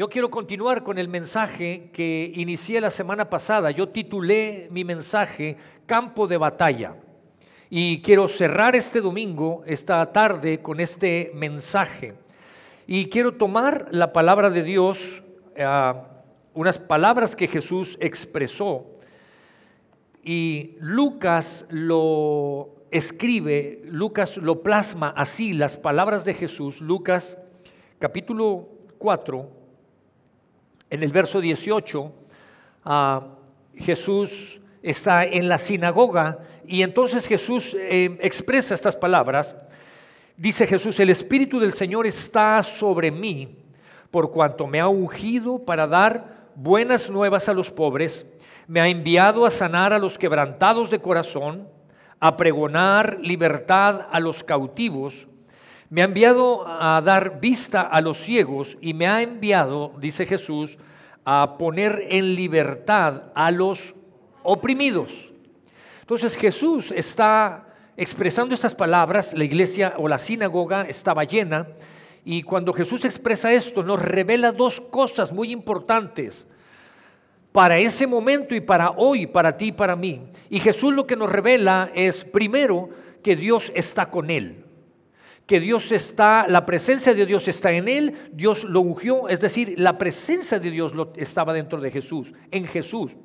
yo quiero continuar con el mensaje que inicié la semana pasada. Yo titulé mi mensaje Campo de Batalla. Y quiero cerrar este domingo, esta tarde, con este mensaje. Y quiero tomar la palabra de Dios, eh, unas palabras que Jesús expresó. Y Lucas lo escribe, Lucas lo plasma así, las palabras de Jesús, Lucas capítulo 4, en el verso 18, ah, Jesús está en la sinagoga y entonces Jesús eh, expresa estas palabras. Dice Jesús, el Espíritu del Señor está sobre mí por cuanto me ha ungido para dar buenas nuevas a los pobres, me ha enviado a sanar a los quebrantados de corazón, a pregonar libertad a los cautivos, me ha enviado a dar vista a los ciegos y me ha enviado, dice Jesús, a poner en libertad a los oprimidos. Entonces Jesús está expresando estas palabras, la iglesia o la sinagoga estaba llena, y cuando Jesús expresa esto nos revela dos cosas muy importantes para ese momento y para hoy, para ti y para mí. Y Jesús lo que nos revela es primero que Dios está con él. Que Dios está, la presencia de Dios está en él, Dios lo ungió, es decir, la presencia de Dios estaba dentro de Jesús, en Jesús.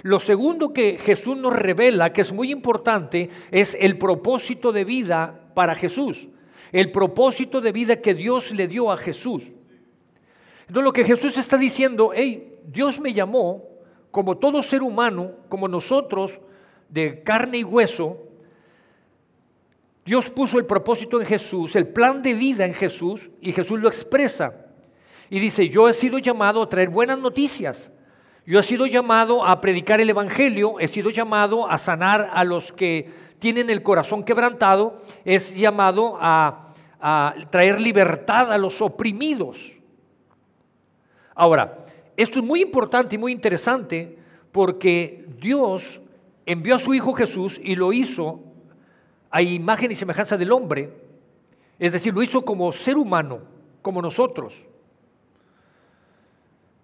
Lo segundo que Jesús nos revela, que es muy importante, es el propósito de vida para Jesús. El propósito de vida que Dios le dio a Jesús. Entonces lo que Jesús está diciendo, hey, Dios me llamó como todo ser humano, como nosotros, de carne y hueso, Dios puso el propósito en Jesús, el plan de vida en Jesús, y Jesús lo expresa. Y dice, yo he sido llamado a traer buenas noticias. Yo he sido llamado a predicar el Evangelio, he sido llamado a sanar a los que tienen el corazón quebrantado, es llamado a, a traer libertad a los oprimidos. Ahora, esto es muy importante y muy interesante porque Dios envió a su Hijo Jesús y lo hizo a imagen y semejanza del hombre, es decir, lo hizo como ser humano, como nosotros.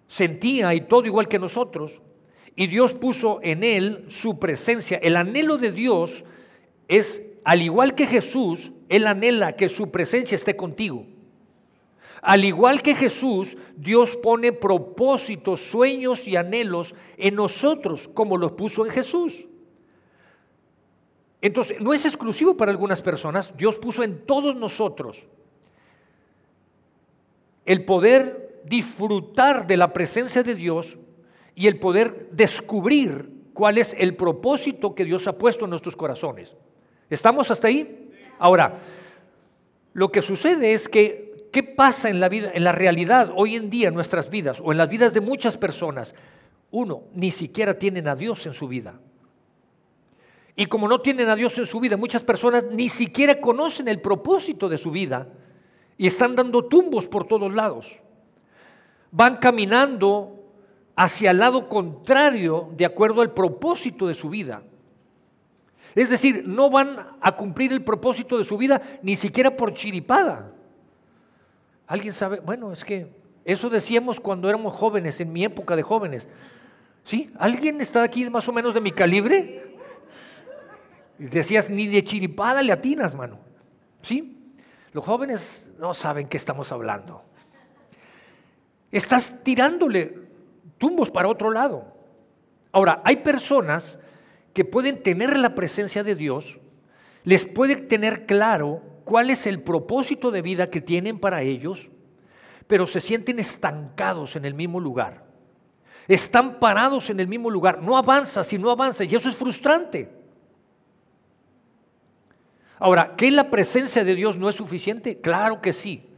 Sentía y todo igual que nosotros, y Dios puso en él su presencia. El anhelo de Dios es, al igual que Jesús, él anhela que su presencia esté contigo. Al igual que Jesús, Dios pone propósitos, sueños y anhelos en nosotros, como los puso en Jesús. Entonces, no es exclusivo para algunas personas, Dios puso en todos nosotros el poder disfrutar de la presencia de Dios y el poder descubrir cuál es el propósito que Dios ha puesto en nuestros corazones. ¿Estamos hasta ahí? Ahora, lo que sucede es que ¿Qué pasa en la vida, en la realidad hoy en día en nuestras vidas o en las vidas de muchas personas? Uno, ni siquiera tienen a Dios en su vida. Y como no tienen a Dios en su vida, muchas personas ni siquiera conocen el propósito de su vida y están dando tumbos por todos lados. Van caminando hacia el lado contrario de acuerdo al propósito de su vida. Es decir, no van a cumplir el propósito de su vida ni siquiera por chiripada. ¿Alguien sabe? Bueno, es que eso decíamos cuando éramos jóvenes, en mi época de jóvenes. ¿Sí? ¿Alguien está aquí más o menos de mi calibre? Decías, ni de chiripada le atinas, mano. ¿Sí? Los jóvenes no saben qué estamos hablando. Estás tirándole tumbos para otro lado. Ahora, hay personas que pueden tener la presencia de Dios, les puede tener claro cuál es el propósito de vida que tienen para ellos, pero se sienten estancados en el mismo lugar. Están parados en el mismo lugar. No avanza si no avanza y eso es frustrante. Ahora, ¿que la presencia de Dios no es suficiente? Claro que sí.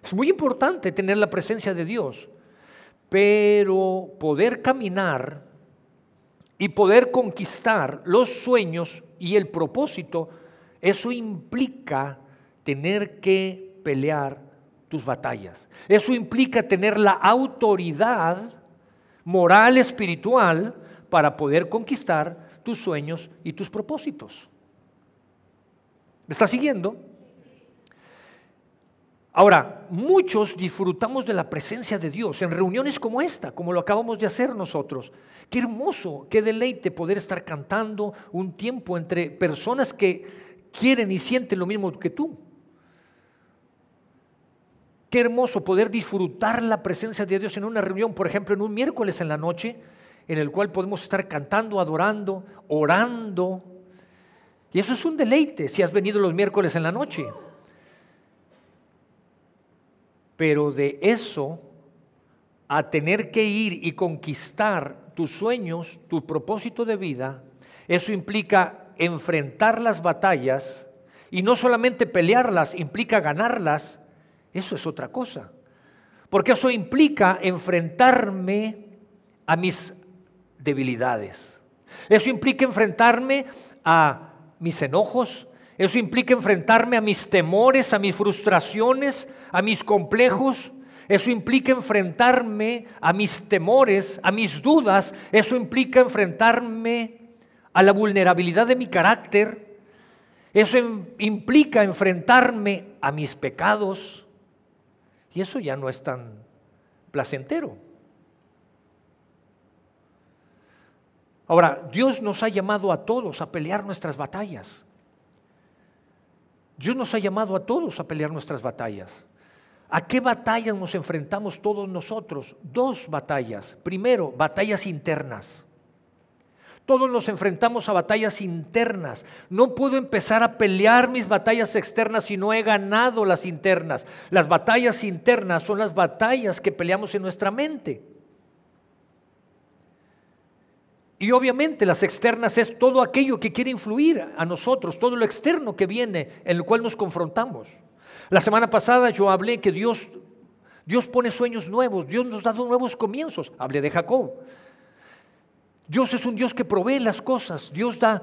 Es muy importante tener la presencia de Dios, pero poder caminar y poder conquistar los sueños y el propósito eso implica tener que pelear tus batallas. Eso implica tener la autoridad moral, espiritual, para poder conquistar tus sueños y tus propósitos. ¿Me estás siguiendo? Ahora, muchos disfrutamos de la presencia de Dios en reuniones como esta, como lo acabamos de hacer nosotros. Qué hermoso, qué deleite poder estar cantando un tiempo entre personas que quieren y sienten lo mismo que tú. Qué hermoso poder disfrutar la presencia de Dios en una reunión, por ejemplo, en un miércoles en la noche, en el cual podemos estar cantando, adorando, orando. Y eso es un deleite si has venido los miércoles en la noche. Pero de eso a tener que ir y conquistar tus sueños, tu propósito de vida, eso implica enfrentar las batallas y no solamente pelearlas, implica ganarlas, eso es otra cosa. Porque eso implica enfrentarme a mis debilidades. Eso implica enfrentarme a mis enojos, eso implica enfrentarme a mis temores, a mis frustraciones, a mis complejos. Eso implica enfrentarme a mis temores, a mis dudas. Eso implica enfrentarme a la vulnerabilidad de mi carácter. Eso implica enfrentarme a mis pecados. Y eso ya no es tan placentero. Ahora, Dios nos ha llamado a todos a pelear nuestras batallas. Dios nos ha llamado a todos a pelear nuestras batallas. ¿A qué batallas nos enfrentamos todos nosotros? Dos batallas. Primero, batallas internas. Todos nos enfrentamos a batallas internas. No puedo empezar a pelear mis batallas externas si no he ganado las internas. Las batallas internas son las batallas que peleamos en nuestra mente. Y obviamente las externas es todo aquello que quiere influir a nosotros, todo lo externo que viene en el cual nos confrontamos. La semana pasada yo hablé que Dios, Dios pone sueños nuevos, Dios nos da nuevos comienzos. Hablé de Jacob. Dios es un Dios que provee las cosas. Dios da,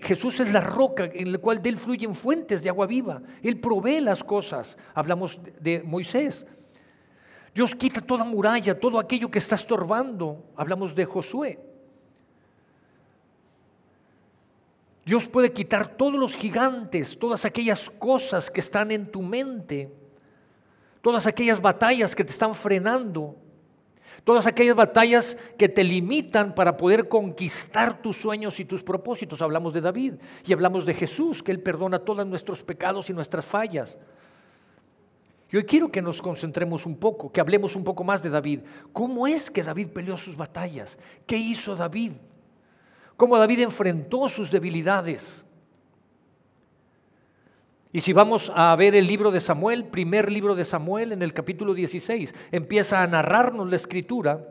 Jesús es la roca en la cual de él fluyen fuentes de agua viva. Él provee las cosas. Hablamos de Moisés. Dios quita toda muralla, todo aquello que está estorbando. Hablamos de Josué. Dios puede quitar todos los gigantes, todas aquellas cosas que están en tu mente, todas aquellas batallas que te están frenando, todas aquellas batallas que te limitan para poder conquistar tus sueños y tus propósitos. Hablamos de David y hablamos de Jesús, que Él perdona todos nuestros pecados y nuestras fallas. Y hoy quiero que nos concentremos un poco, que hablemos un poco más de David. ¿Cómo es que David peleó sus batallas? ¿Qué hizo David? Cómo David enfrentó sus debilidades. Y si vamos a ver el libro de Samuel, primer libro de Samuel, en el capítulo 16, empieza a narrarnos la escritura.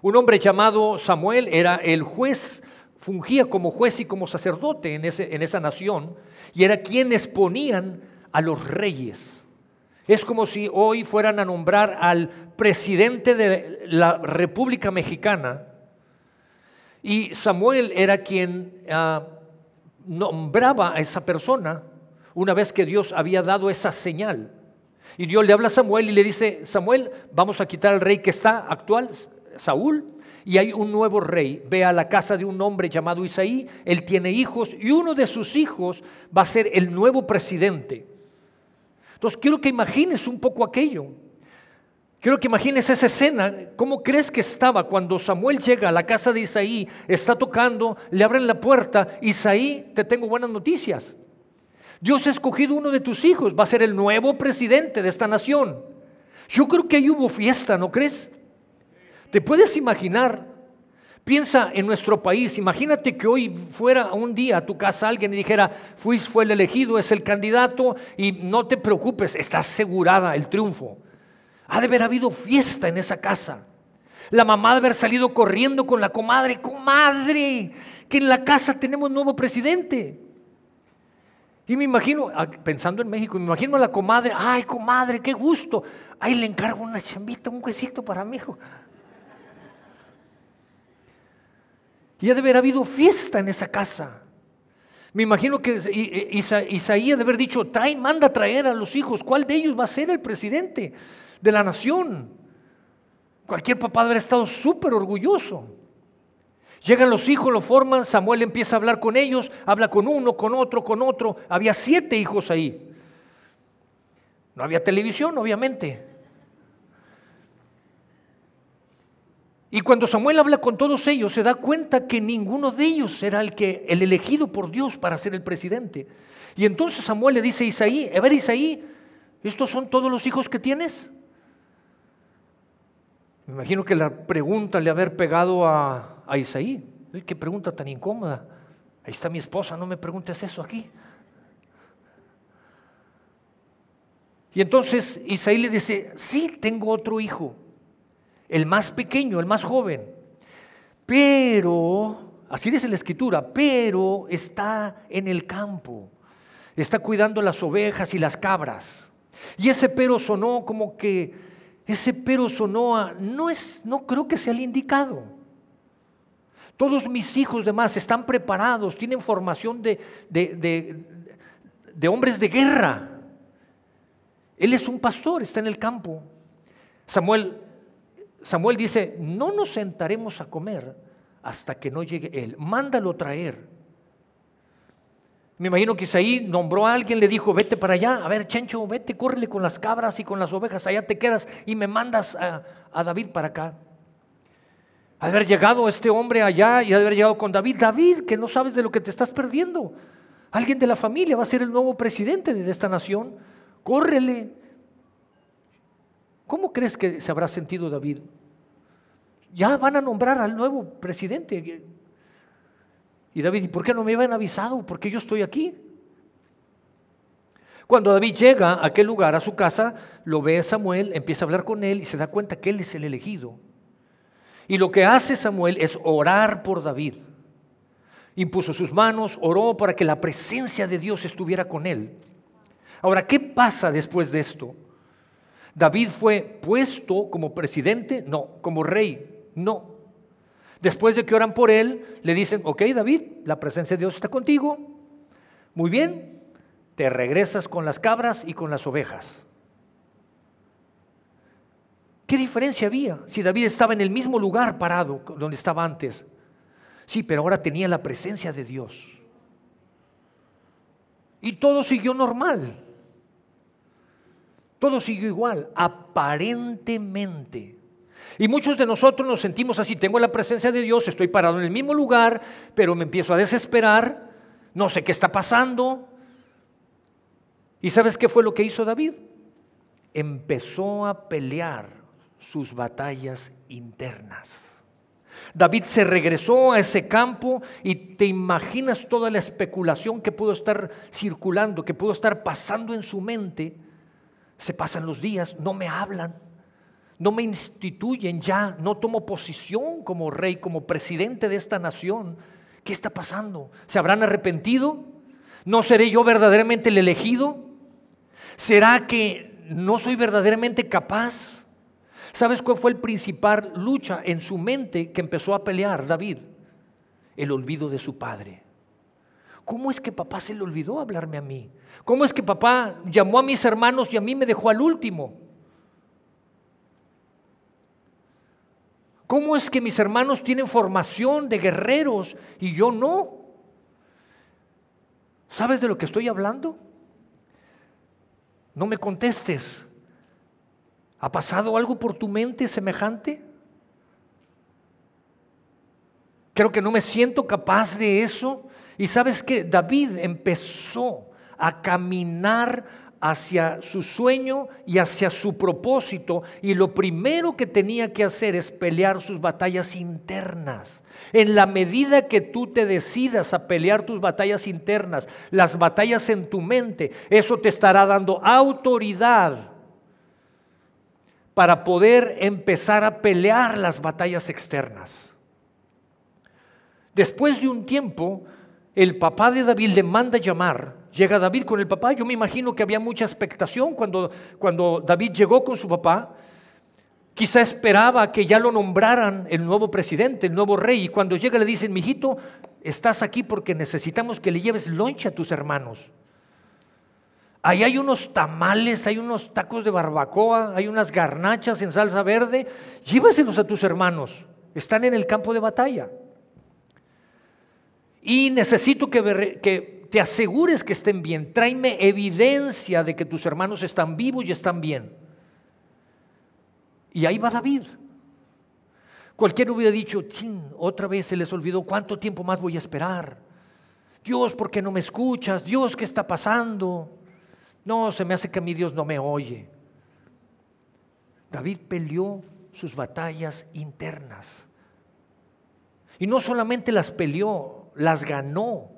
Un hombre llamado Samuel era el juez, fungía como juez y como sacerdote en, ese, en esa nación, y era quien exponían a los reyes. Es como si hoy fueran a nombrar al presidente de la República Mexicana, y Samuel era quien ah, nombraba a esa persona una vez que Dios había dado esa señal. Y Dios le habla a Samuel y le dice, Samuel, vamos a quitar al rey que está actual, Saúl, y hay un nuevo rey. Ve a la casa de un hombre llamado Isaí, él tiene hijos y uno de sus hijos va a ser el nuevo presidente. Entonces quiero que imagines un poco aquello. Quiero que imagines esa escena. ¿Cómo crees que estaba cuando Samuel llega a la casa de Isaí, está tocando, le abren la puerta, Isaí, te tengo buenas noticias. Dios ha escogido uno de tus hijos, va a ser el nuevo presidente de esta nación. Yo creo que ahí hubo fiesta, ¿no crees? ¿Te puedes imaginar? Piensa en nuestro país, imagínate que hoy fuera un día a tu casa alguien y dijera, fue el elegido, es el candidato y no te preocupes, está asegurada el triunfo. Ha de haber habido fiesta en esa casa. La mamá de haber salido corriendo con la comadre, comadre, que en la casa tenemos nuevo presidente. Y me imagino, ah, pensando en México, me imagino a la comadre, ay comadre, qué gusto. Ay, le encargo una chambita, un huesito para mi hijo. Y ha de haber habido fiesta en esa casa. Me imagino que Isaías de haber dicho, trae, manda a traer a los hijos, ¿cuál de ellos va a ser el presidente? De la nación. Cualquier papá haber estado súper orgulloso. Llegan los hijos, lo forman, Samuel empieza a hablar con ellos, habla con uno, con otro, con otro. Había siete hijos ahí. No había televisión, obviamente. Y cuando Samuel habla con todos ellos, se da cuenta que ninguno de ellos era el, que, el elegido por Dios para ser el presidente. Y entonces Samuel le dice a Isaí, a ver Isaí, ¿estos son todos los hijos que tienes? Me imagino que la pregunta le haber pegado a, a Isaí. Qué pregunta tan incómoda. Ahí está mi esposa, no me preguntes eso aquí. Y entonces Isaí le dice, sí, tengo otro hijo el más pequeño, el más joven. Pero, así dice la escritura, pero está en el campo, está cuidando las ovejas y las cabras. Y ese pero sonó como que, ese pero sonó a, no es, no creo que sea el indicado. Todos mis hijos demás están preparados, tienen formación de, de, de, de hombres de guerra. Él es un pastor, está en el campo. Samuel Samuel dice, no nos sentaremos a comer hasta que no llegue él. Mándalo traer. Me imagino que Isaí nombró a alguien, le dijo, vete para allá, a ver, Chencho, vete, córrele con las cabras y con las ovejas, allá te quedas y me mandas a, David para acá. Haber llegado este hombre allá y haber llegado con David, David, que no sabes de lo que te estás perdiendo. Alguien de la familia va a ser el nuevo presidente de esta nación. Córrele, ¿Cómo crees que se habrá sentido David? Ya van a nombrar al nuevo presidente. Y David, ¿y por qué no me habían avisado? Porque yo estoy aquí. Cuando David llega a aquel lugar, a su casa, lo ve Samuel, empieza a hablar con él y se da cuenta que él es el elegido. Y lo que hace Samuel es orar por David. Impuso sus manos, oró para que la presencia de Dios estuviera con él. Ahora, ¿qué pasa después de esto? David fue puesto como presidente, no, como rey, no. Después de que oran por él, le dicen, ok David, la presencia de Dios está contigo, muy bien, te regresas con las cabras y con las ovejas. ¿Qué diferencia había si David estaba en el mismo lugar parado donde estaba antes? Sí, pero ahora tenía la presencia de Dios. Y todo siguió normal. Todo siguió igual, aparentemente. Y muchos de nosotros nos sentimos así, tengo la presencia de Dios, estoy parado en el mismo lugar, pero me empiezo a desesperar, no sé qué está pasando. ¿Y sabes qué fue lo que hizo David? Empezó a pelear sus batallas internas. David se regresó a ese campo y te imaginas toda la especulación que pudo estar circulando, que pudo estar pasando en su mente se pasan los días, no me hablan, no me instituyen ya, no tomo posición como rey, como presidente de esta nación. ¿Qué está pasando? ¿Se habrán arrepentido? ¿No seré yo verdaderamente el elegido? ¿Será que no soy verdaderamente capaz? ¿Sabes cuál fue el principal lucha en su mente que empezó a pelear David? El olvido de su padre. ¿Cómo es que papá se le olvidó hablarme a mí? ¿Cómo es que papá llamó a mis hermanos y a mí me dejó al último? ¿Cómo es que mis hermanos tienen formación de guerreros y yo no? ¿Sabes de lo que estoy hablando? No me contestes. ¿Ha pasado algo por tu mente semejante? Creo que no me siento capaz de eso. Y sabes que David empezó a caminar hacia su sueño y hacia su propósito y lo primero que tenía que hacer es pelear sus batallas internas. En la medida que tú te decidas a pelear tus batallas internas, las batallas en tu mente, eso te estará dando autoridad para poder empezar a pelear las batallas externas. Después de un tiempo, el papá de David le manda llamar. Llega David con el papá. Yo me imagino que había mucha expectación cuando, cuando David llegó con su papá. Quizá esperaba que ya lo nombraran el nuevo presidente, el nuevo rey. Y cuando llega le dicen, mijito, estás aquí porque necesitamos que le lleves lonche a tus hermanos. Ahí hay unos tamales, hay unos tacos de barbacoa, hay unas garnachas en salsa verde. Llévaselos a tus hermanos. Están en el campo de batalla. Y necesito que, te asegures que estén bien. Tráeme evidencia de que tus hermanos están vivos y están bien. Y ahí va David. Cualquiera hubiera dicho, otra vez se les olvidó, ¿cuánto tiempo más voy a esperar? Dios, ¿por qué no me escuchas? Dios, ¿qué está pasando? No, se me hace que a Dios no me oye. David peleó sus batallas internas. Y no solamente las peleó, las ganó.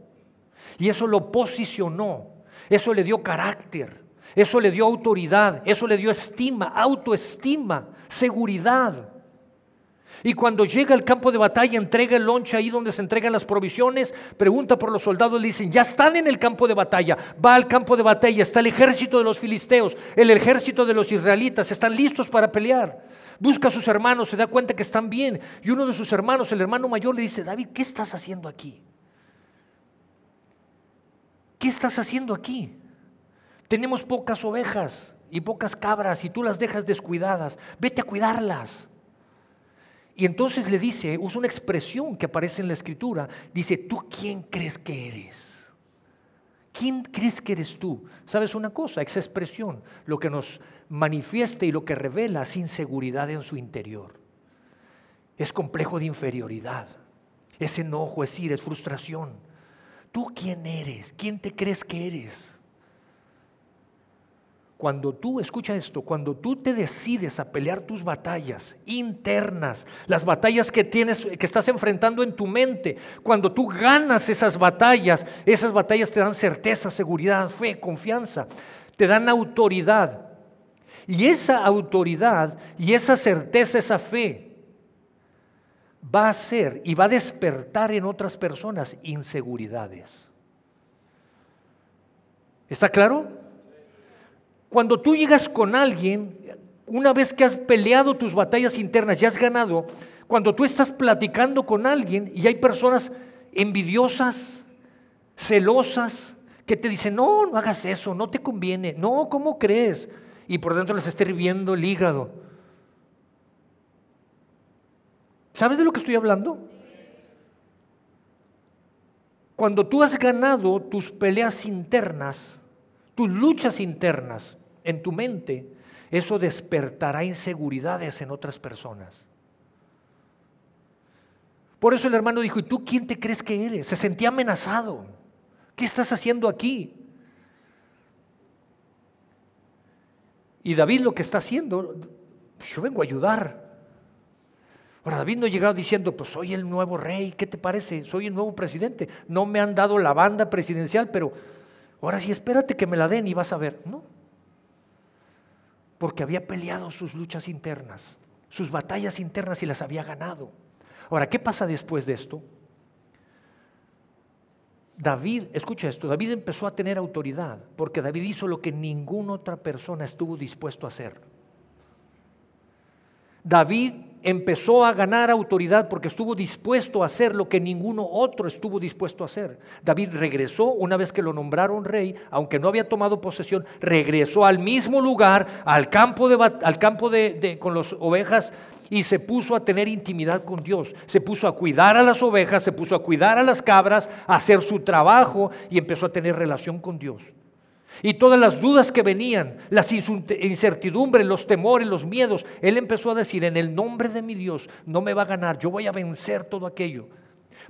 Y eso lo posicionó, eso le dio carácter, eso le dio autoridad, eso le dio estima, autoestima, seguridad. Y cuando llega al campo de batalla, entrega el lonche ahí donde se entregan las provisiones, pregunta por los soldados, le dicen, ya están en el campo de batalla, va al campo de batalla, está el ejército de los filisteos, el ejército de los israelitas, están listos para pelear. Busca a sus hermanos, se da cuenta que están bien. Y uno de sus hermanos, el hermano mayor, le dice, David, ¿qué estás haciendo aquí? ¿Qué estás haciendo aquí? Tenemos pocas ovejas y pocas cabras y tú las dejas descuidadas. Vete a cuidarlas. Y entonces le dice, usa una expresión que aparece en la escritura, dice, ¿tú quién crees que eres? ¿Quién crees que eres tú? ¿Sabes una cosa? Esa expresión, lo que nos manifiesta y lo que revela es inseguridad en su interior. Es complejo de inferioridad, es enojo, es ira, es frustración. ¿Tú quién eres? ¿Quién te crees que eres? Cuando tú, escucha esto, cuando tú te decides a pelear tus batallas internas, las batallas que tienes, que estás enfrentando en tu mente, cuando tú ganas esas batallas, esas batallas te dan certeza, seguridad, fe, confianza, te dan autoridad. Y esa autoridad y esa certeza, esa fe, va a ser y va a despertar en otras personas inseguridades. ¿Está claro? Cuando tú llegas con alguien, una vez que has peleado tus batallas internas y has ganado, cuando tú estás platicando con alguien y hay personas envidiosas, celosas, que te dicen, no, no hagas eso, no te conviene, no, ¿cómo crees? Y por dentro les está hirviendo el hígado. ¿Sabes de lo que estoy hablando? Cuando tú has ganado tus peleas internas, tus luchas internas, en tu mente, eso despertará inseguridades en otras personas. Por eso el hermano dijo, ¿y tú quién te crees que eres? Se sentía amenazado. ¿Qué estás haciendo aquí? Y David lo que está haciendo, yo vengo a ayudar. Ahora, David no ha llegado diciendo, pues soy el nuevo rey, ¿qué te parece? Soy el nuevo presidente. No me han dado la banda presidencial, pero ahora sí, espérate que me la den y vas a ver. No, porque había peleado sus luchas internas, sus batallas internas y las había ganado. Ahora, ¿qué pasa después de esto? David, escucha esto, David empezó a tener autoridad porque David hizo lo que ninguna otra persona estuvo dispuesto a hacer. David empezó a ganar autoridad porque estuvo dispuesto a hacer lo que ninguno otro estuvo dispuesto a hacer. David regresó una vez que lo nombraron rey, aunque no había tomado posesión, regresó al mismo lugar, al campo, de, al campo de, con las ovejas y se puso a tener intimidad con Dios. Se puso a cuidar a las ovejas, se puso a cuidar a las cabras, a hacer su trabajo y empezó a tener relación con Dios. Y todas las dudas que venían, las incertidumbres, los temores, los miedos, él empezó a decir, en el nombre de mi Dios no me va a ganar, yo voy a vencer todo aquello.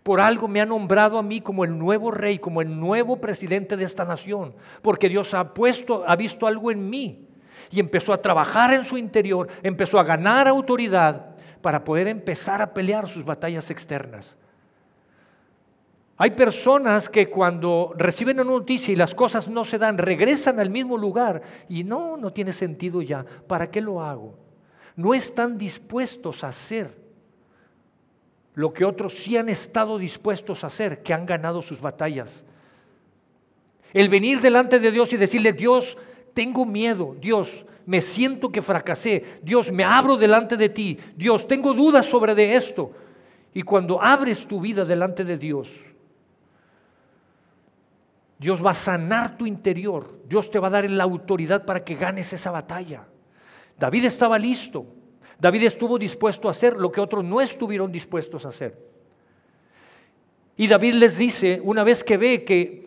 Por algo me ha nombrado a mí como el nuevo rey, como el nuevo presidente de esta nación, porque Dios ha puesto, ha visto algo en mí y empezó a trabajar en su interior, empezó a ganar autoridad para poder empezar a pelear sus batallas externas. Hay personas que cuando reciben una noticia y las cosas no se dan, regresan al mismo lugar y no, no tiene sentido ya. ¿Para qué lo hago? No están dispuestos a hacer lo que otros sí han estado dispuestos a hacer, que han ganado sus batallas. El venir delante de Dios y decirle, Dios, tengo miedo, Dios, me siento que fracasé, Dios, me abro delante de ti, Dios, tengo dudas sobre de esto. Y cuando abres tu vida delante de Dios, Dios va a sanar tu interior. Dios te va a dar la autoridad para que ganes esa batalla. David estaba listo. David estuvo dispuesto a hacer lo que otros no estuvieron dispuestos a hacer. Y David les dice, una vez que ve que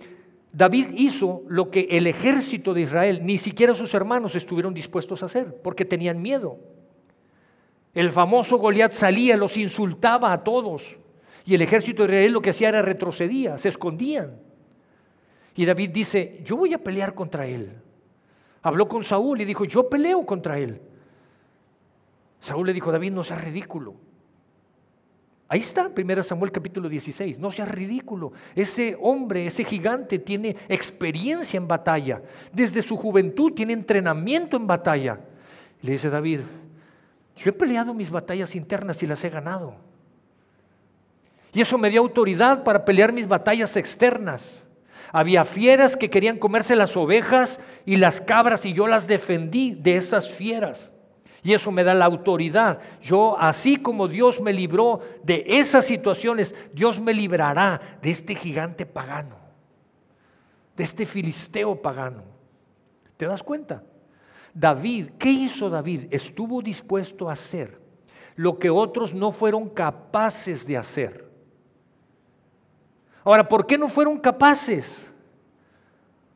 David hizo lo que el ejército de Israel, ni siquiera sus hermanos estuvieron dispuestos a hacer, porque tenían miedo. El famoso Goliat salía, los insultaba a todos, y el ejército de Israel lo que hacía era retrocedía, se escondían. Y David dice, yo voy a pelear contra él. Habló con Saúl y dijo, yo peleo contra él. Saúl le dijo, David, no seas ridículo. Ahí está, 1 Samuel capítulo 16. No seas ridículo. Ese hombre, ese gigante tiene experiencia en batalla. Desde su juventud tiene entrenamiento en batalla. Le dice David, yo he peleado mis batallas internas y las he ganado. Y eso me dio autoridad para pelear mis batallas externas. Había fieras que querían comerse las ovejas y las cabras y yo las defendí de esas fieras. Y eso me da la autoridad. Yo, así como Dios me libró de esas situaciones, Dios me librará de este gigante pagano, de este filisteo pagano. ¿Te das cuenta? David, ¿qué hizo David? Estuvo dispuesto a hacer lo que otros no fueron capaces de hacer. Ahora, ¿por qué no fueron capaces?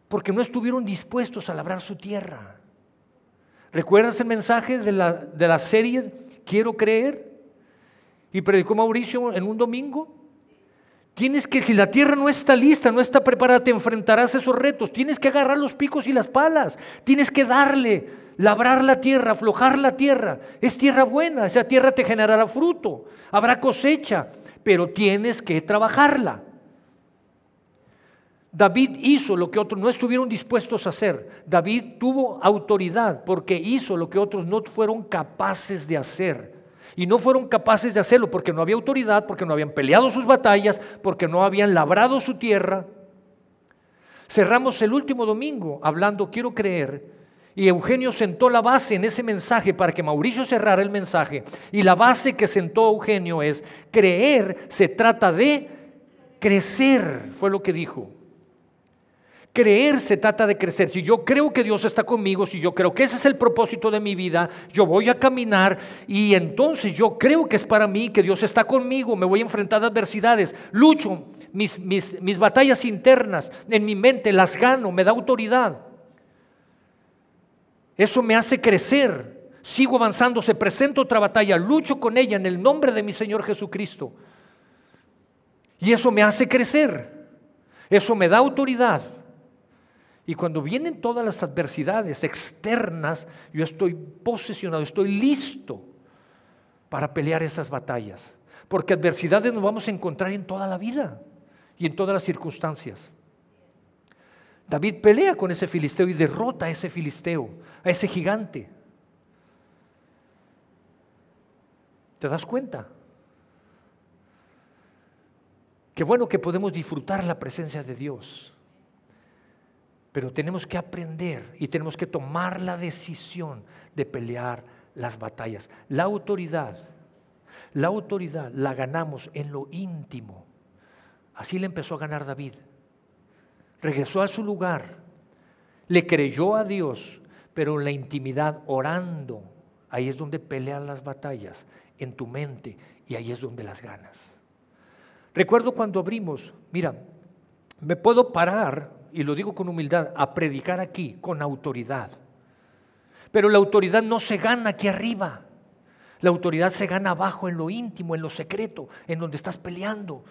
Porque no estuvieron dispuestos a labrar su tierra. ¿Recuerdas el mensaje de la, de la serie Quiero creer? Y predicó Mauricio en un domingo. Tienes que, si la tierra no está lista, no está preparada, te enfrentarás a esos retos. Tienes que agarrar los picos y las palas. Tienes que darle, labrar la tierra, aflojar la tierra. Es tierra buena, esa tierra te generará fruto. Habrá cosecha, pero tienes que trabajarla. David hizo lo que otros no estuvieron dispuestos a hacer. David tuvo autoridad porque hizo lo que otros no fueron capaces de hacer. Y no fueron capaces de hacerlo porque no había autoridad, porque no habían peleado sus batallas, porque no habían labrado su tierra. Cerramos el último domingo hablando, quiero creer, y Eugenio sentó la base en ese mensaje para que Mauricio cerrara el mensaje. Y la base que sentó Eugenio es, creer se trata de crecer, fue lo que dijo. Creer se trata de crecer. Si yo creo que Dios está conmigo, si yo creo que ese es el propósito de mi vida, yo voy a caminar y entonces yo creo que es para mí, que Dios está conmigo, me voy a enfrentar a adversidades, lucho mis, mis, mis batallas internas en mi mente, las gano, me da autoridad. Eso me hace crecer. Sigo avanzando, se presenta otra batalla, lucho con ella en el nombre de mi Señor Jesucristo. Y eso me hace crecer. Eso me da autoridad. Y cuando vienen todas las adversidades externas, yo estoy posesionado, estoy listo para pelear esas batallas. Porque adversidades nos vamos a encontrar en toda la vida y en todas las circunstancias. David pelea con ese filisteo y derrota a ese filisteo, a ese gigante. ¿Te das cuenta? Qué bueno que podemos disfrutar la presencia de Dios. Pero tenemos que aprender y tenemos que tomar la decisión de pelear las batallas. La autoridad, la autoridad la ganamos en lo íntimo. Así le empezó a ganar David. Regresó a su lugar, le creyó a Dios, pero en la intimidad orando, ahí es donde pelean las batallas, en tu mente, y ahí es donde las ganas. Recuerdo cuando abrimos, mira, me puedo parar y lo digo con humildad, a predicar aquí con autoridad. Pero la autoridad no se gana aquí arriba. La autoridad se gana abajo, en lo íntimo, en lo secreto, en donde estás peleando.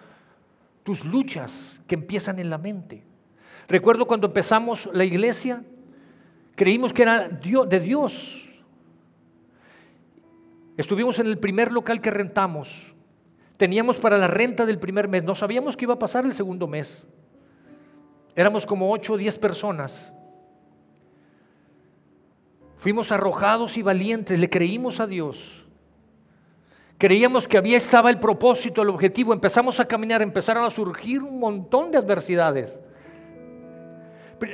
Tus luchas que empiezan en la mente. Recuerdo cuando empezamos la iglesia, creímos que era de Dios. Estuvimos en el primer local que rentamos. Teníamos para la renta del primer mes. No sabíamos qué iba a pasar el segundo mes. Éramos como 8 o 10 personas. Fuimos arrojados y valientes, le creímos a Dios. Creíamos que había estaba el propósito, el objetivo. Empezamos a caminar, empezaron a surgir un montón de adversidades.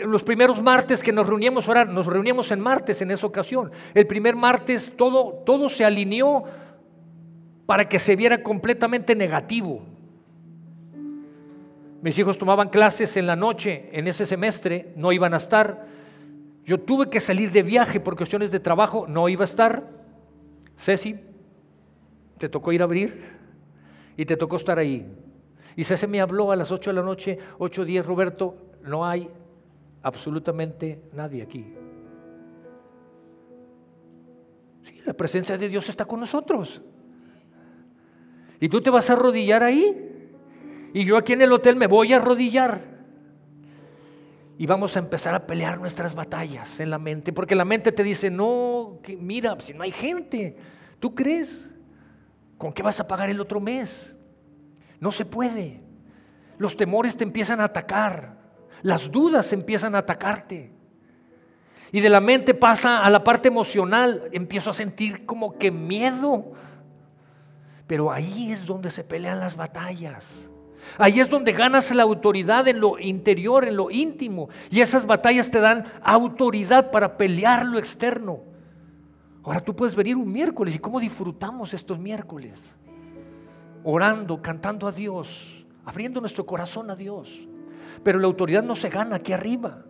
Los primeros martes que nos reuníamos orar, nos reuníamos en martes en esa ocasión. El primer martes todo, todo se alineó para que se viera completamente negativo. Mis hijos tomaban clases en la noche en ese semestre, no iban a estar. Yo tuve que salir de viaje por cuestiones de trabajo, no iba a estar. Ceci, te tocó ir a abrir y te tocó estar ahí. Y Ceci me habló a las 8 de la noche, 8 días, Roberto, no hay absolutamente nadie aquí. Sí, la presencia de Dios está con nosotros. Y tú te vas a arrodillar ahí. Y yo aquí en el hotel me voy a arrodillar. Y vamos a empezar a pelear nuestras batallas en la mente. Porque la mente te dice, no, que mira, si no hay gente, ¿tú crees? ¿Con qué vas a pagar el otro mes? No se puede. Los temores te empiezan a atacar. Las dudas empiezan a atacarte. Y de la mente pasa a la parte emocional. Empiezo a sentir como que miedo. Pero ahí es donde se pelean las batallas. Ahí es donde ganas la autoridad en lo interior, en lo íntimo. Y esas batallas te dan autoridad para pelear lo externo. Ahora tú puedes venir un miércoles y cómo disfrutamos estos miércoles. Orando, cantando a Dios, abriendo nuestro corazón a Dios. Pero la autoridad no se gana aquí arriba.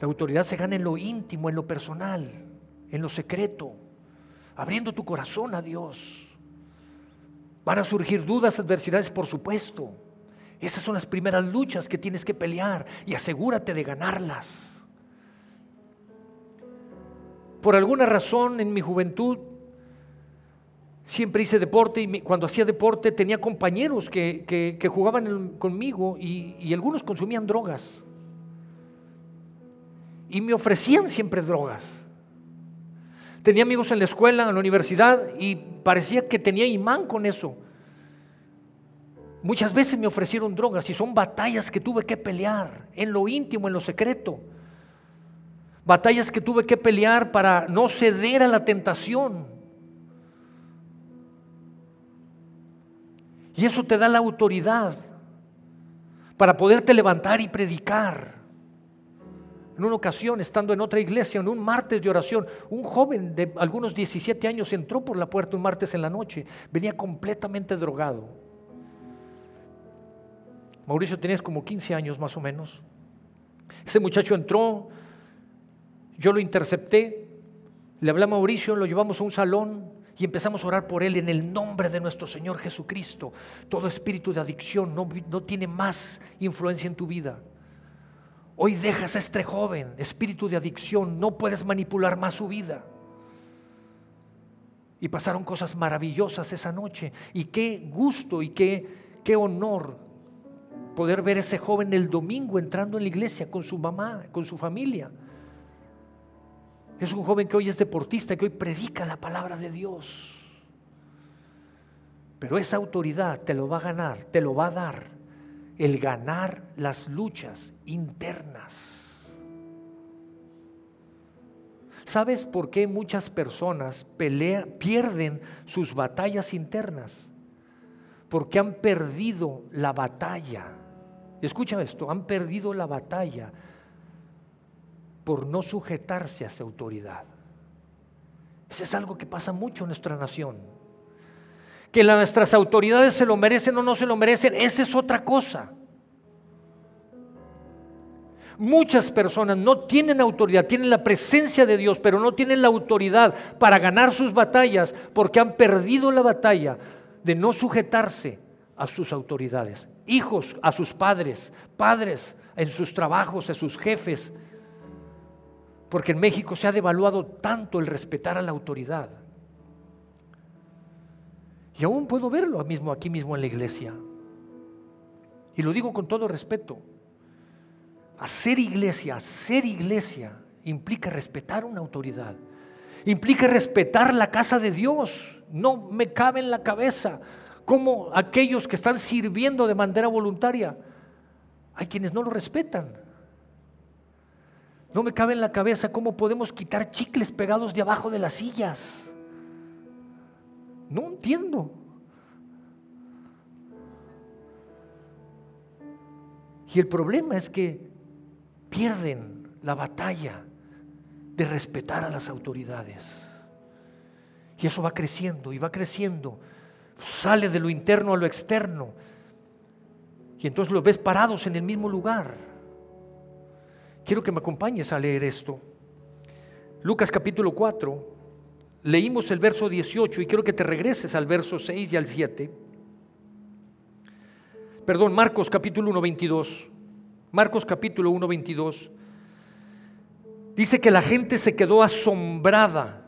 La autoridad se gana en lo íntimo, en lo personal, en lo secreto, abriendo tu corazón a Dios. Van a surgir dudas, adversidades, por supuesto. Esas son las primeras luchas que tienes que pelear y asegúrate de ganarlas. Por alguna razón en mi juventud siempre hice deporte y cuando hacía deporte tenía compañeros que, jugaban conmigo y, y algunos consumían drogas. Y me ofrecían siempre drogas. Tenía amigos en la escuela, en la universidad y parecía que tenía imán con eso. Muchas veces me ofrecieron drogas y son batallas que tuve que pelear en lo íntimo, en lo secreto. Batallas que tuve que pelear para no ceder a la tentación. Y eso te da la autoridad para poderte levantar y predicar. En una ocasión, estando en otra iglesia, en un martes de oración, un joven de algunos 17 años entró por la puerta un martes en la noche. Venía completamente drogado. Mauricio tenías como 15 años más o menos. Ese muchacho entró, yo lo intercepté, le hablé a Mauricio, lo llevamos a un salón y empezamos a orar por él en el nombre de nuestro Señor Jesucristo. Todo espíritu de adicción no, no tiene más influencia en tu vida. Hoy dejas a este joven, espíritu de adicción, no puedes manipular más su vida. Y pasaron cosas maravillosas esa noche. Y qué gusto y qué, qué honor poder ver a ese joven el domingo entrando en la iglesia con su mamá, con su familia. Es un joven que hoy es deportista, que hoy predica la palabra de Dios. Pero esa autoridad te lo va a ganar, te lo va a dar el ganar las luchas internas. ¿Sabes por qué muchas personas pierden sus batallas internas? Porque han perdido la batalla. Escucha esto, han perdido la batalla por no sujetarse a esa autoridad. Eso es algo que pasa mucho en nuestra nación que nuestras autoridades se lo merecen o no se lo merecen, esa es otra cosa. Muchas personas no tienen autoridad, tienen la presencia de Dios, pero no tienen la autoridad para ganar sus batallas porque han perdido la batalla de no sujetarse a sus autoridades. Hijos a sus padres, padres en sus trabajos, a sus jefes. Porque en México se ha devaluado tanto el respetar a la autoridad. Y aún puedo verlo mismo, aquí mismo en la iglesia. Y lo digo con todo respeto. Hacer iglesia, ser iglesia, implica respetar una autoridad. Implica respetar la casa de Dios. No me cabe en la cabeza como aquellos que están sirviendo de manera voluntaria, hay quienes no lo respetan. No me cabe en la cabeza cómo podemos quitar chicles pegados de abajo de las sillas. No entiendo. Y el problema es que pierden la batalla de respetar a las autoridades. Y eso va creciendo y va creciendo. Sale de lo interno a lo externo. Y entonces los ves parados en el mismo lugar. Quiero que me acompañes a leer esto. Lucas capítulo 4, Leímos el verso 18 y quiero que te regreses al verso 6 y al 7. perdón, Marcos capítulo 1, 22. Marcos capítulo 1, 22. Dice que la gente se quedó asombrada.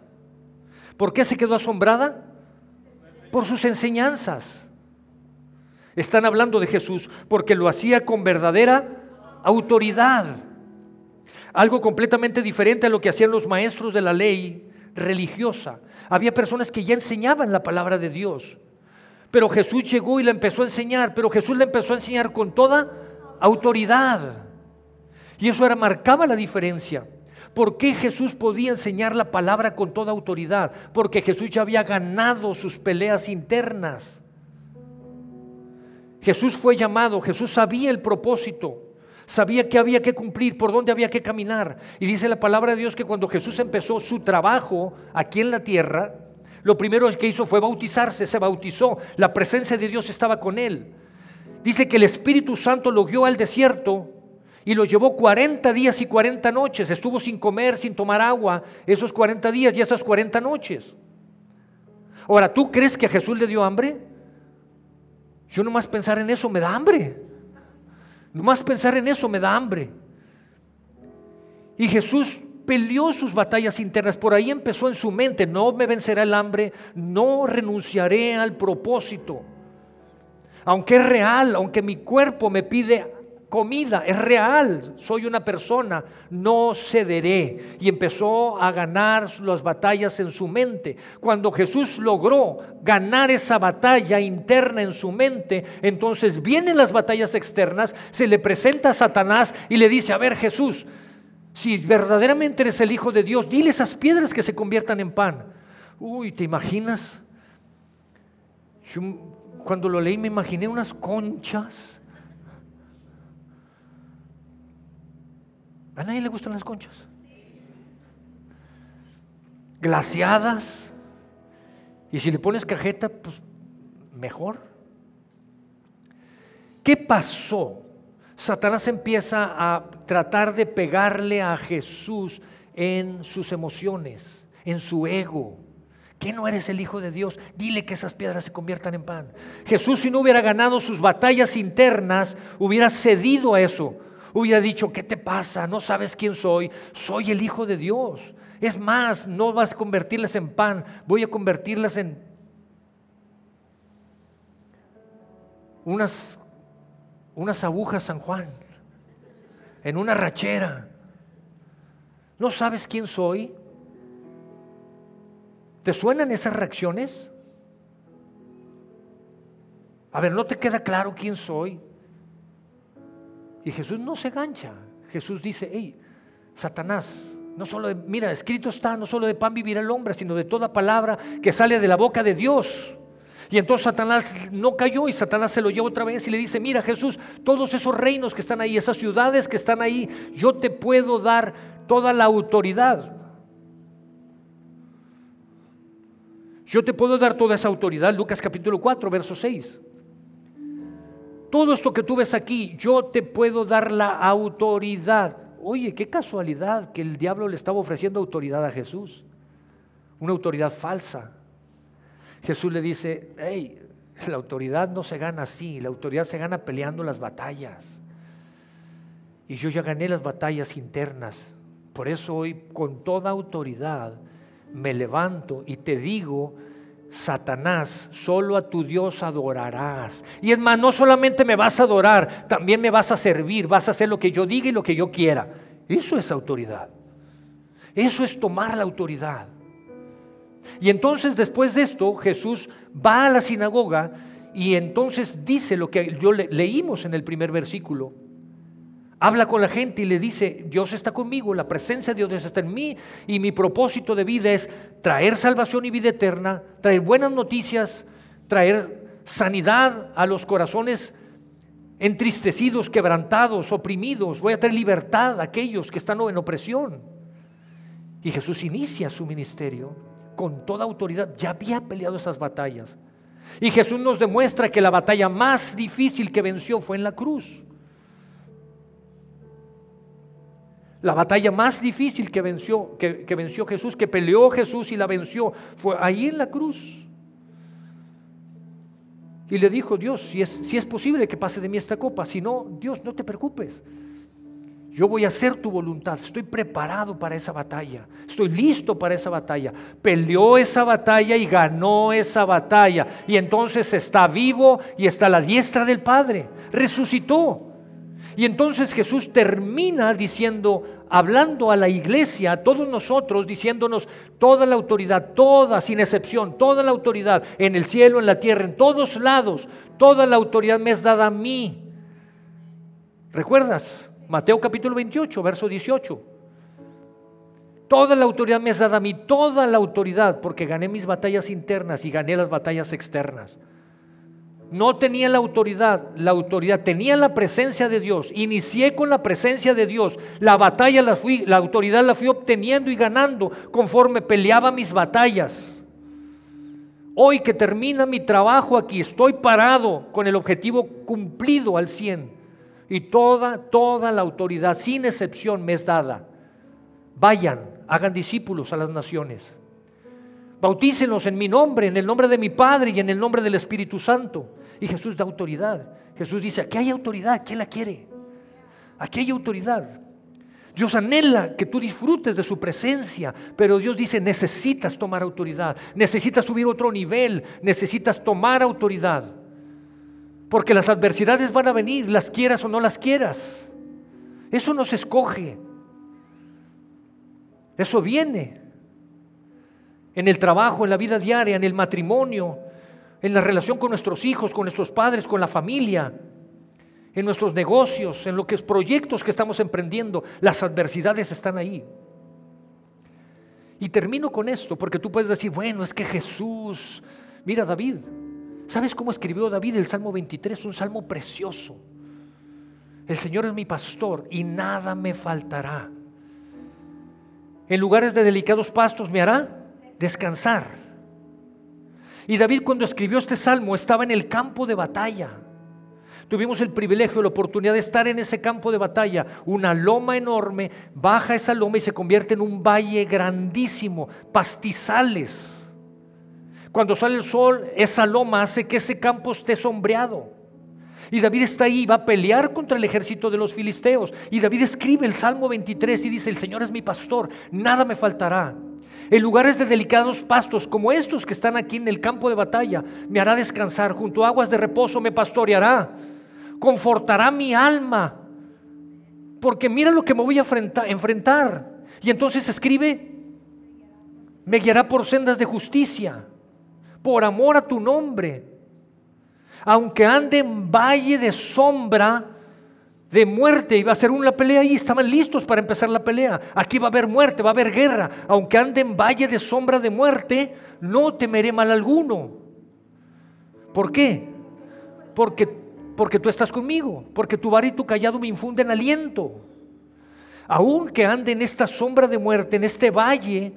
¿Por qué se quedó asombrada? Por sus enseñanzas. Están hablando de Jesús porque lo hacía con verdadera autoridad. Algo completamente diferente a lo que hacían los maestros de la ley religiosa. Había personas que ya enseñaban la palabra de Dios. Pero Jesús llegó y la empezó a enseñar, pero Jesús la empezó a enseñar con toda autoridad. Y eso era marcaba la diferencia. ¿Por qué Jesús podía enseñar la palabra con toda autoridad? Porque Jesús ya había ganado sus peleas internas. Jesús fue llamado, Jesús sabía el propósito, sabía que había que cumplir, por dónde había que caminar. Y dice la palabra de Dios que cuando Jesús empezó su trabajo aquí en la tierra, lo primero que hizo fue bautizarse, se bautizó, la presencia de Dios estaba con él. Dice que el Espíritu Santo lo guió al desierto y lo llevó 40 días y 40 noches. Estuvo sin comer, sin tomar agua esos 40 días y esas 40 noches. Ahora, ¿tú crees que a Jesús le dio hambre? Yo nomás pensar en eso me da hambre. Nomás pensar en eso me da hambre. Y Jesús peleó sus batallas internas. Por ahí empezó en su mente, no me vencerá el hambre, no renunciaré al propósito. Aunque es real, aunque mi cuerpo me pide comida, es real, soy una persona, no cederé. Y empezó a ganar las batallas en su mente. Cuando Jesús logró ganar esa batalla interna en su mente, entonces vienen las batallas externas, se le presenta a Satanás y le dice, a ver Jesús, si verdaderamente eres el Hijo de Dios, dile esas piedras que se conviertan en pan. Uy, ¿te imaginas? Cuando lo leí me imaginé unas conchas ¿A nadie le gustan las conchas? Glaciadas. Y si le pones cajeta, pues mejor. ¿Qué pasó? Satanás empieza a tratar de pegarle a Jesús en sus emociones, en su ego. ¿Qué no eres el Hijo de Dios? Dile que esas piedras se conviertan en pan. Jesús si no hubiera ganado sus batallas internas, hubiera cedido a eso hubiera dicho, ¿qué te pasa? No sabes quién soy. Soy el Hijo de Dios. Es más, no vas a convertirlas en pan, voy a convertirlas en unas, unas agujas San Juan, en una rachera. ¿No sabes quién soy? ¿Te suenan esas reacciones? A ver, ¿no te queda claro quién soy? Y Jesús no se gancha. Jesús dice, hey, Satanás, no solo de, mira, escrito está, no solo de pan vivir el hombre, sino de toda palabra que sale de la boca de Dios. Y entonces Satanás no cayó y Satanás se lo lleva otra vez y le dice, mira Jesús, todos esos reinos que están ahí, esas ciudades que están ahí, yo te puedo dar toda la autoridad. Yo te puedo dar toda esa autoridad, Lucas capítulo 4, verso 6 todo esto que tú ves aquí, yo te puedo dar la autoridad. Oye, qué casualidad que el diablo le estaba ofreciendo autoridad a Jesús. Una autoridad falsa. Jesús le dice, hey, la autoridad no se gana así, la autoridad se gana peleando las batallas. Y yo ya gané las batallas internas. Por eso hoy con toda autoridad me levanto y te digo Satanás, solo a tu Dios adorarás. Y es más, no solamente me vas a adorar, también me vas a servir, vas a hacer lo que yo diga y lo que yo quiera. Eso es autoridad. Eso es tomar la autoridad. Y entonces después de esto, Jesús va a la sinagoga y entonces dice lo que yo leímos en el primer versículo habla con la gente y le dice, Dios está conmigo, la presencia de Dios está en mí y mi propósito de vida es traer salvación y vida eterna, traer buenas noticias, traer sanidad a los corazones entristecidos, quebrantados, oprimidos. Voy a traer libertad a aquellos que están en opresión. Y Jesús inicia su ministerio con toda autoridad. Ya había peleado esas batallas. Y Jesús nos demuestra que la batalla más difícil que venció fue en la cruz. La batalla más difícil que venció, que, venció Jesús, que peleó Jesús y la venció, fue ahí en la cruz. Y le dijo, Dios, si es, si es posible que pase de mí esta copa, si no, Dios, no te preocupes. Yo voy a hacer tu voluntad. Estoy preparado para esa batalla. Estoy listo para esa batalla. Peleó esa batalla y ganó esa batalla. Y entonces está vivo y está a la diestra del Padre. Resucitó. Y entonces Jesús termina diciendo, hablando a la iglesia, a todos nosotros, diciéndonos toda la autoridad, toda, sin excepción, toda la autoridad en el cielo, en la tierra, en todos lados, toda la autoridad me es dada a mí. ¿Recuerdas? Mateo capítulo 28, verso 18. Toda la autoridad me es dada a mí, toda la autoridad, porque gané mis batallas internas y gané las batallas externas. No tenía la autoridad, la autoridad tenía la presencia de Dios. Inicié con la presencia de Dios. La batalla la fui, la autoridad la fui obteniendo y ganando conforme peleaba mis batallas. Hoy que termina mi trabajo aquí, estoy parado con el objetivo cumplido al 100 y toda, toda la autoridad, sin excepción, me es dada. Vayan, hagan discípulos a las naciones. Bautícenlos en mi nombre, en el nombre de mi Padre y en el nombre del Espíritu Santo. Y Jesús da autoridad. Jesús dice, aquí hay autoridad, ¿quién la quiere? Aquí hay autoridad. Dios anhela que tú disfrutes de su presencia, pero Dios dice, necesitas tomar autoridad, necesitas subir otro nivel, necesitas tomar autoridad. Porque las adversidades van a venir, las quieras o no las quieras. Eso no se escoge. Eso viene. En el trabajo, en la vida diaria, en el matrimonio, en la relación con nuestros hijos, con nuestros padres, con la familia, en nuestros negocios, en los proyectos que estamos emprendiendo. Las adversidades están ahí. Y termino con esto, porque tú puedes decir, bueno, es que Jesús, mira David, ¿Sabes cómo escribió David el Salmo 23? Un salmo precioso. El Señor es mi pastor y nada me faltará. En lugares de delicados pastos me hará descansar. Y David cuando escribió este salmo estaba en el campo de batalla. Tuvimos el privilegio, la oportunidad de estar en ese campo de batalla. Una loma enorme, baja esa loma y se convierte en un valle grandísimo, pastizales. Cuando sale el sol, esa loma hace que ese campo esté sombreado. Y David está ahí, va a pelear contra el ejército de los filisteos. Y David escribe el Salmo 23 y dice, el Señor es mi pastor, nada me faltará. En lugares de delicados pastos como estos que están aquí en el campo de batalla, me hará descansar, junto a aguas de reposo me pastoreará, confortará mi alma, porque mira lo que me voy a enfrentar. Y entonces escribe, me guiará por sendas de justicia por amor a tu nombre. Aunque ande en valle de sombra de muerte, iba a ser una pelea y estaban listos para empezar la pelea. Aquí va a haber muerte, va a haber guerra. Aunque ande en valle de sombra de muerte, no temeré mal alguno. ¿Por qué? Porque, porque tú estás conmigo, porque tu bar y tu callado me infunden aliento. Aunque ande en esta sombra de muerte, en este valle,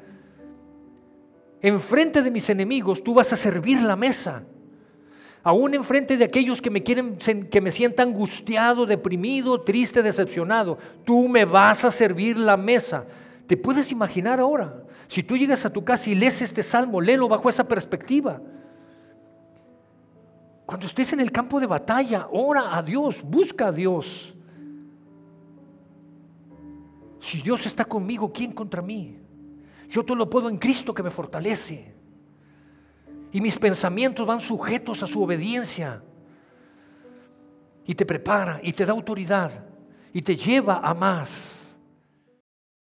enfrente de mis enemigos, tú vas a servir la mesa. Aún enfrente de aquellos que me quieren, que me sienta angustiado, deprimido, triste, decepcionado, tú me vas a servir la mesa. ¿Te puedes imaginar ahora? Si tú llegas a tu casa y lees este salmo, léelo bajo esa perspectiva. Cuando estés en el campo de batalla, ora a Dios, busca a Dios. Si Dios está conmigo, ¿quién contra mí? Yo todo lo puedo en Cristo que me fortalece. Y mis pensamientos van sujetos a su obediencia. Y te prepara y te da autoridad y te lleva a más.